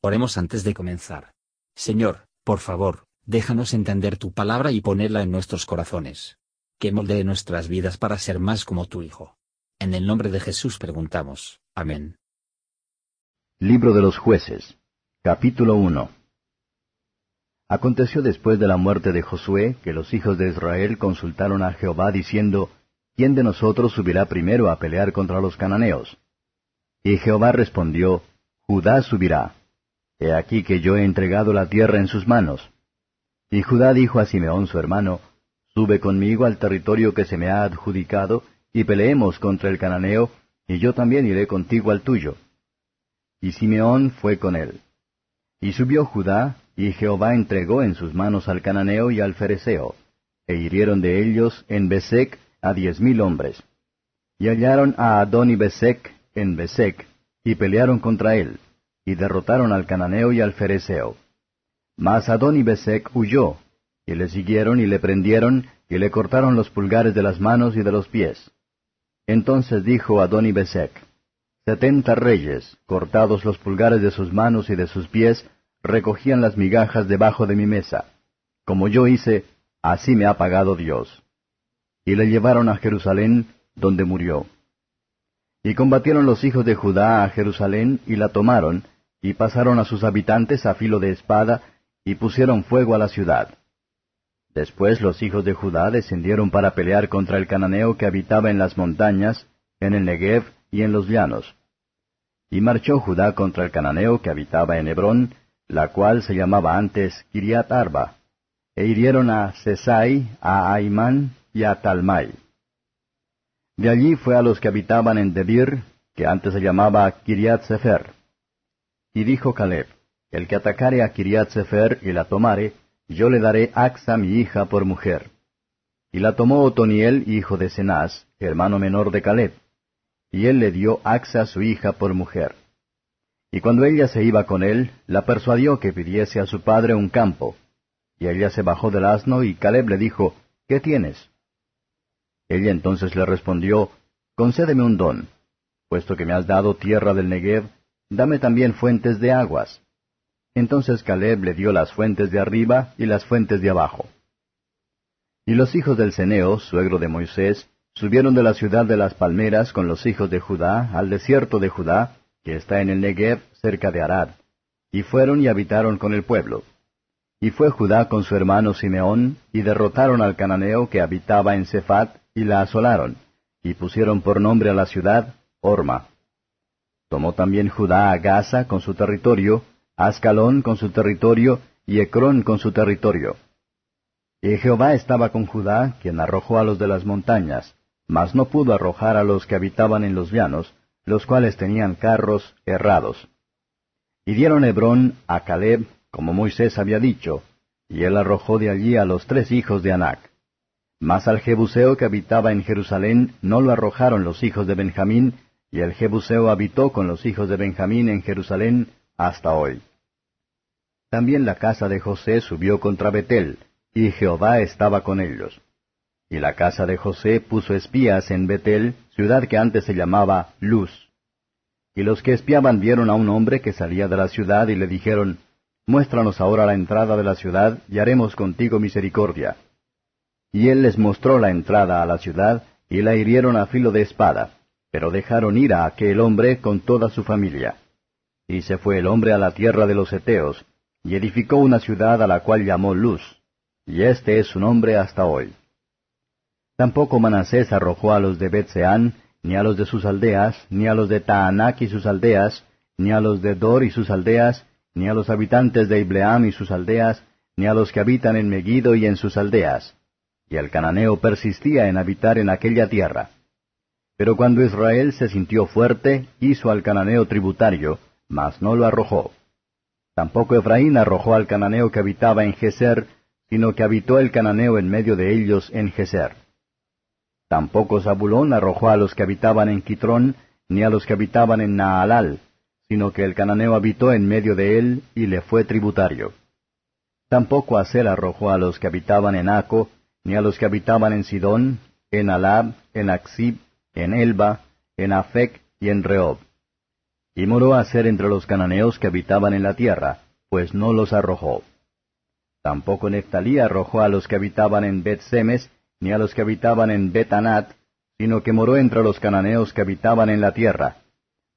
Oremos antes de comenzar. Señor, por favor, déjanos entender tu palabra y ponerla en nuestros corazones. Que moldee nuestras vidas para ser más como tu Hijo. En el nombre de Jesús preguntamos. Amén. Libro de los Jueces. Capítulo 1. Aconteció después de la muerte de Josué que los hijos de Israel consultaron a Jehová diciendo, ¿Quién de nosotros subirá primero a pelear contra los cananeos? Y Jehová respondió, Judá subirá. He aquí que yo he entregado la tierra en sus manos. Y Judá dijo a Simeón su hermano, Sube conmigo al territorio que se me ha adjudicado, y peleemos contra el cananeo, y yo también iré contigo al tuyo. Y Simeón fue con él. Y subió Judá, y Jehová entregó en sus manos al cananeo y al fereceo, e hirieron de ellos en Besec a diez mil hombres. Y hallaron a Adoni Besec en Besec, y pelearon contra él y derrotaron al cananeo y al fereceo. Mas Adón y Besec huyó, y le siguieron y le prendieron, y le cortaron los pulgares de las manos y de los pies. Entonces dijo Adón y Besec, Setenta reyes, cortados los pulgares de sus manos y de sus pies, recogían las migajas debajo de mi mesa. Como yo hice, así me ha pagado Dios. Y le llevaron a Jerusalén, donde murió. Y combatieron los hijos de Judá a Jerusalén, y la tomaron, y pasaron a sus habitantes a filo de espada, y pusieron fuego a la ciudad. Después los hijos de Judá descendieron para pelear contra el cananeo que habitaba en las montañas, en el Negev y en los llanos. Y marchó Judá contra el cananeo que habitaba en Hebrón, la cual se llamaba antes Kiriat Arba, e hirieron a Sesai, a Aimán y a Talmai. De allí fue a los que habitaban en Debir, que antes se llamaba Kiriat Sefer. Y dijo Caleb, El que atacare a Kiriat Sefer y la tomare, yo le daré Axa mi hija por mujer. Y la tomó Otoniel, hijo de Cenaz, hermano menor de Caleb. Y él le dio Axa su hija por mujer. Y cuando ella se iba con él, la persuadió que pidiese a su padre un campo. Y ella se bajó del asno y Caleb le dijo, ¿Qué tienes? Ella entonces le respondió, Concédeme un don, puesto que me has dado tierra del Negev, dame también fuentes de aguas. Entonces Caleb le dio las fuentes de arriba y las fuentes de abajo. Y los hijos del Ceneo, suegro de Moisés, subieron de la ciudad de las palmeras con los hijos de Judá al desierto de Judá, que está en el Negev cerca de Arad, y fueron y habitaron con el pueblo. Y fue Judá con su hermano Simeón, y derrotaron al cananeo que habitaba en Cefat, y la asolaron, y pusieron por nombre a la ciudad Orma. Tomó también Judá a Gaza con su territorio, Ascalón con su territorio, y Ecrón con su territorio. Y Jehová estaba con Judá, quien arrojó a los de las montañas, mas no pudo arrojar a los que habitaban en los llanos, los cuales tenían carros errados. Y dieron Hebrón a Caleb, como Moisés había dicho, y él arrojó de allí a los tres hijos de Anac. Mas al Jebuseo que habitaba en Jerusalén no lo arrojaron los hijos de Benjamín, y el Jebuseo habitó con los hijos de Benjamín en Jerusalén hasta hoy. También la casa de José subió contra Betel, y Jehová estaba con ellos. Y la casa de José puso espías en Betel, ciudad que antes se llamaba Luz. Y los que espiaban vieron a un hombre que salía de la ciudad y le dijeron, Muéstranos ahora la entrada de la ciudad, y haremos contigo misericordia. Y él les mostró la entrada a la ciudad, y la hirieron a filo de espada pero dejaron ir a aquel hombre con toda su familia. Y se fue el hombre a la tierra de los Eteos, y edificó una ciudad a la cual llamó Luz, y este es su nombre hasta hoy. Tampoco Manasés arrojó a los de Betseán, ni a los de sus aldeas, ni a los de Taanac y sus aldeas, ni a los de Dor y sus aldeas, ni a los habitantes de Ibleam y sus aldeas, ni a los que habitan en Megiddo y en sus aldeas. Y el cananeo persistía en habitar en aquella tierra. Pero cuando Israel se sintió fuerte, hizo al cananeo tributario, mas no lo arrojó. Tampoco Efraín arrojó al cananeo que habitaba en Geser, sino que habitó el cananeo en medio de ellos en Geser. Tampoco Zabulón arrojó a los que habitaban en Quitrón, ni a los que habitaban en Naalal, sino que el cananeo habitó en medio de él y le fue tributario. Tampoco Asel arrojó a los que habitaban en Aco, ni a los que habitaban en Sidón, en Alab, en Axib, en Elba, en Afec y en Rehob. Y moró a ser entre los cananeos que habitaban en la tierra, pues no los arrojó. Tampoco Neftalí arrojó a los que habitaban en Bet-Semes, ni a los que habitaban en Bet-Anat, sino que moró entre los cananeos que habitaban en la tierra.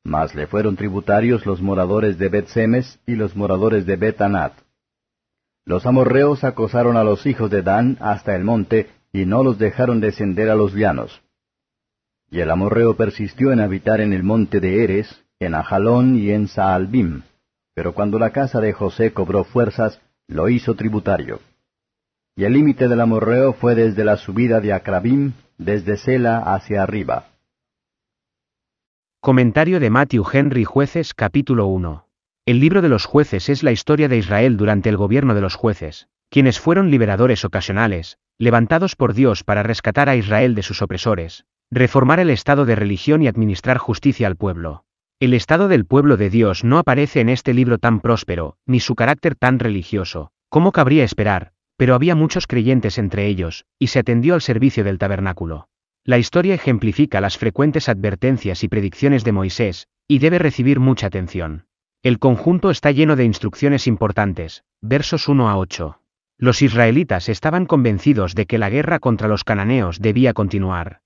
Mas le fueron tributarios los moradores de Bet-Semes y los moradores de Bet-Anat. Los amorreos acosaron a los hijos de Dan hasta el monte, y no los dejaron descender a los llanos. Y el amorreo persistió en habitar en el monte de Eres, en Ajalón y en Saalbim. Pero cuando la casa de José cobró fuerzas, lo hizo tributario. Y el límite del amorreo fue desde la subida de Acrabim, desde Sela hacia arriba. Comentario de Matthew Henry Jueces capítulo 1. El libro de los jueces es la historia de Israel durante el gobierno de los jueces, quienes fueron liberadores ocasionales, levantados por Dios para rescatar a Israel de sus opresores, reformar el estado de religión y administrar justicia al pueblo. El estado del pueblo de Dios no aparece en este libro tan próspero, ni su carácter tan religioso, como cabría esperar, pero había muchos creyentes entre ellos, y se atendió al servicio del tabernáculo. La historia ejemplifica las frecuentes advertencias y predicciones de Moisés, y debe recibir mucha atención. El conjunto está lleno de instrucciones importantes, versos 1 a 8. Los israelitas estaban convencidos de que la guerra contra los cananeos debía continuar.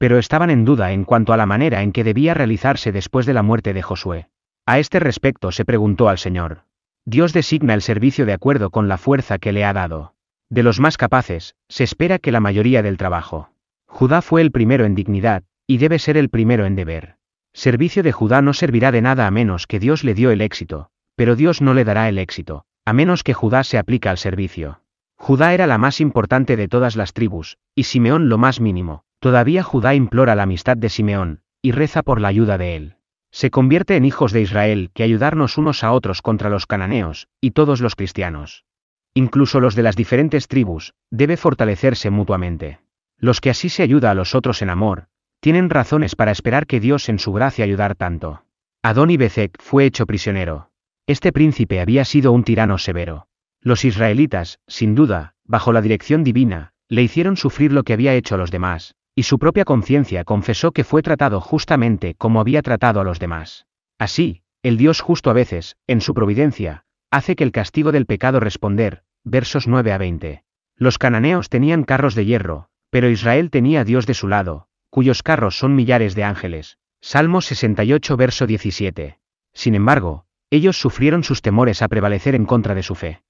Pero estaban en duda en cuanto a la manera en que debía realizarse después de la muerte de Josué. A este respecto se preguntó al Señor. Dios designa el servicio de acuerdo con la fuerza que le ha dado. De los más capaces, se espera que la mayoría del trabajo. Judá fue el primero en dignidad, y debe ser el primero en deber. Servicio de Judá no servirá de nada a menos que Dios le dio el éxito, pero Dios no le dará el éxito, a menos que Judá se aplica al servicio. Judá era la más importante de todas las tribus, y Simeón lo más mínimo. Todavía Judá implora la amistad de Simeón, y reza por la ayuda de él. Se convierte en hijos de Israel que ayudarnos unos a otros contra los cananeos, y todos los cristianos. Incluso los de las diferentes tribus, debe fortalecerse mutuamente. Los que así se ayuda a los otros en amor, tienen razones para esperar que Dios en su gracia ayudar tanto. Adón y Bezek fue hecho prisionero. Este príncipe había sido un tirano severo. Los israelitas, sin duda, bajo la dirección divina, le hicieron sufrir lo que había hecho a los demás, y su propia conciencia confesó que fue tratado justamente como había tratado a los demás. Así, el Dios justo a veces, en su providencia, hace que el castigo del pecado responder, versos 9 a 20. Los cananeos tenían carros de hierro, pero Israel tenía a Dios de su lado, cuyos carros son millares de ángeles. Salmo 68 verso 17. Sin embargo, ellos sufrieron sus temores a prevalecer en contra de su fe.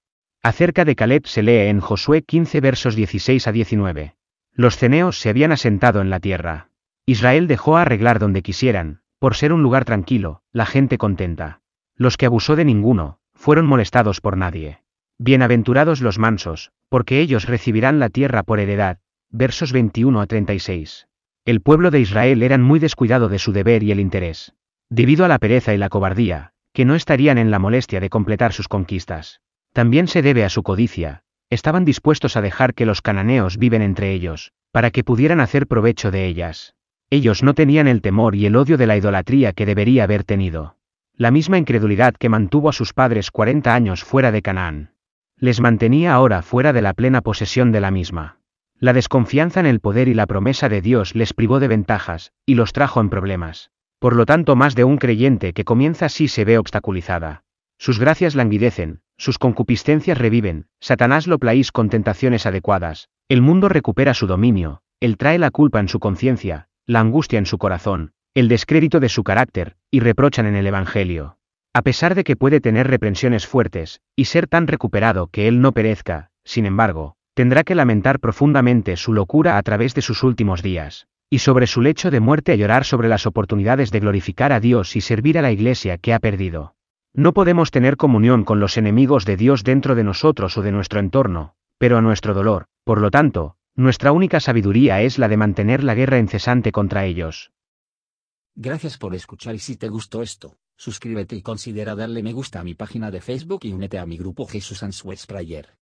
Acerca de Caleb se lee en Josué 15 versos 16 a 19. Los ceneos se habían asentado en la tierra. Israel dejó arreglar donde quisieran, por ser un lugar tranquilo, la gente contenta. Los que abusó de ninguno, fueron molestados por nadie. Bienaventurados los mansos, porque ellos recibirán la tierra por heredad. Versos 21 a 36 el pueblo de Israel eran muy descuidado de su deber y el interés. Debido a la pereza y la cobardía, que no estarían en la molestia de completar sus conquistas. También se debe a su codicia, estaban dispuestos a dejar que los cananeos viven entre ellos, para que pudieran hacer provecho de ellas. Ellos no tenían el temor y el odio de la idolatría que debería haber tenido. La misma incredulidad que mantuvo a sus padres 40 años fuera de Canaán. Les mantenía ahora fuera de la plena posesión de la misma. La desconfianza en el poder y la promesa de Dios les privó de ventajas, y los trajo en problemas. Por lo tanto, más de un creyente que comienza así se ve obstaculizada. Sus gracias languidecen, sus concupiscencias reviven, Satanás lo plaís con tentaciones adecuadas, el mundo recupera su dominio, él trae la culpa en su conciencia, la angustia en su corazón, el descrédito de su carácter, y reprochan en el Evangelio. A pesar de que puede tener reprensiones fuertes, y ser tan recuperado que él no perezca, sin embargo, tendrá que lamentar profundamente su locura a través de sus últimos días, y sobre su lecho de muerte a llorar sobre las oportunidades de glorificar a Dios y servir a la Iglesia que ha perdido. No podemos tener comunión con los enemigos de Dios dentro de nosotros o de nuestro entorno, pero a nuestro dolor, por lo tanto, nuestra única sabiduría es la de mantener la guerra incesante contra ellos. Gracias por escuchar y si te gustó esto, suscríbete y considera darle me gusta a mi página de Facebook y únete a mi grupo Jesús Answers Prayer.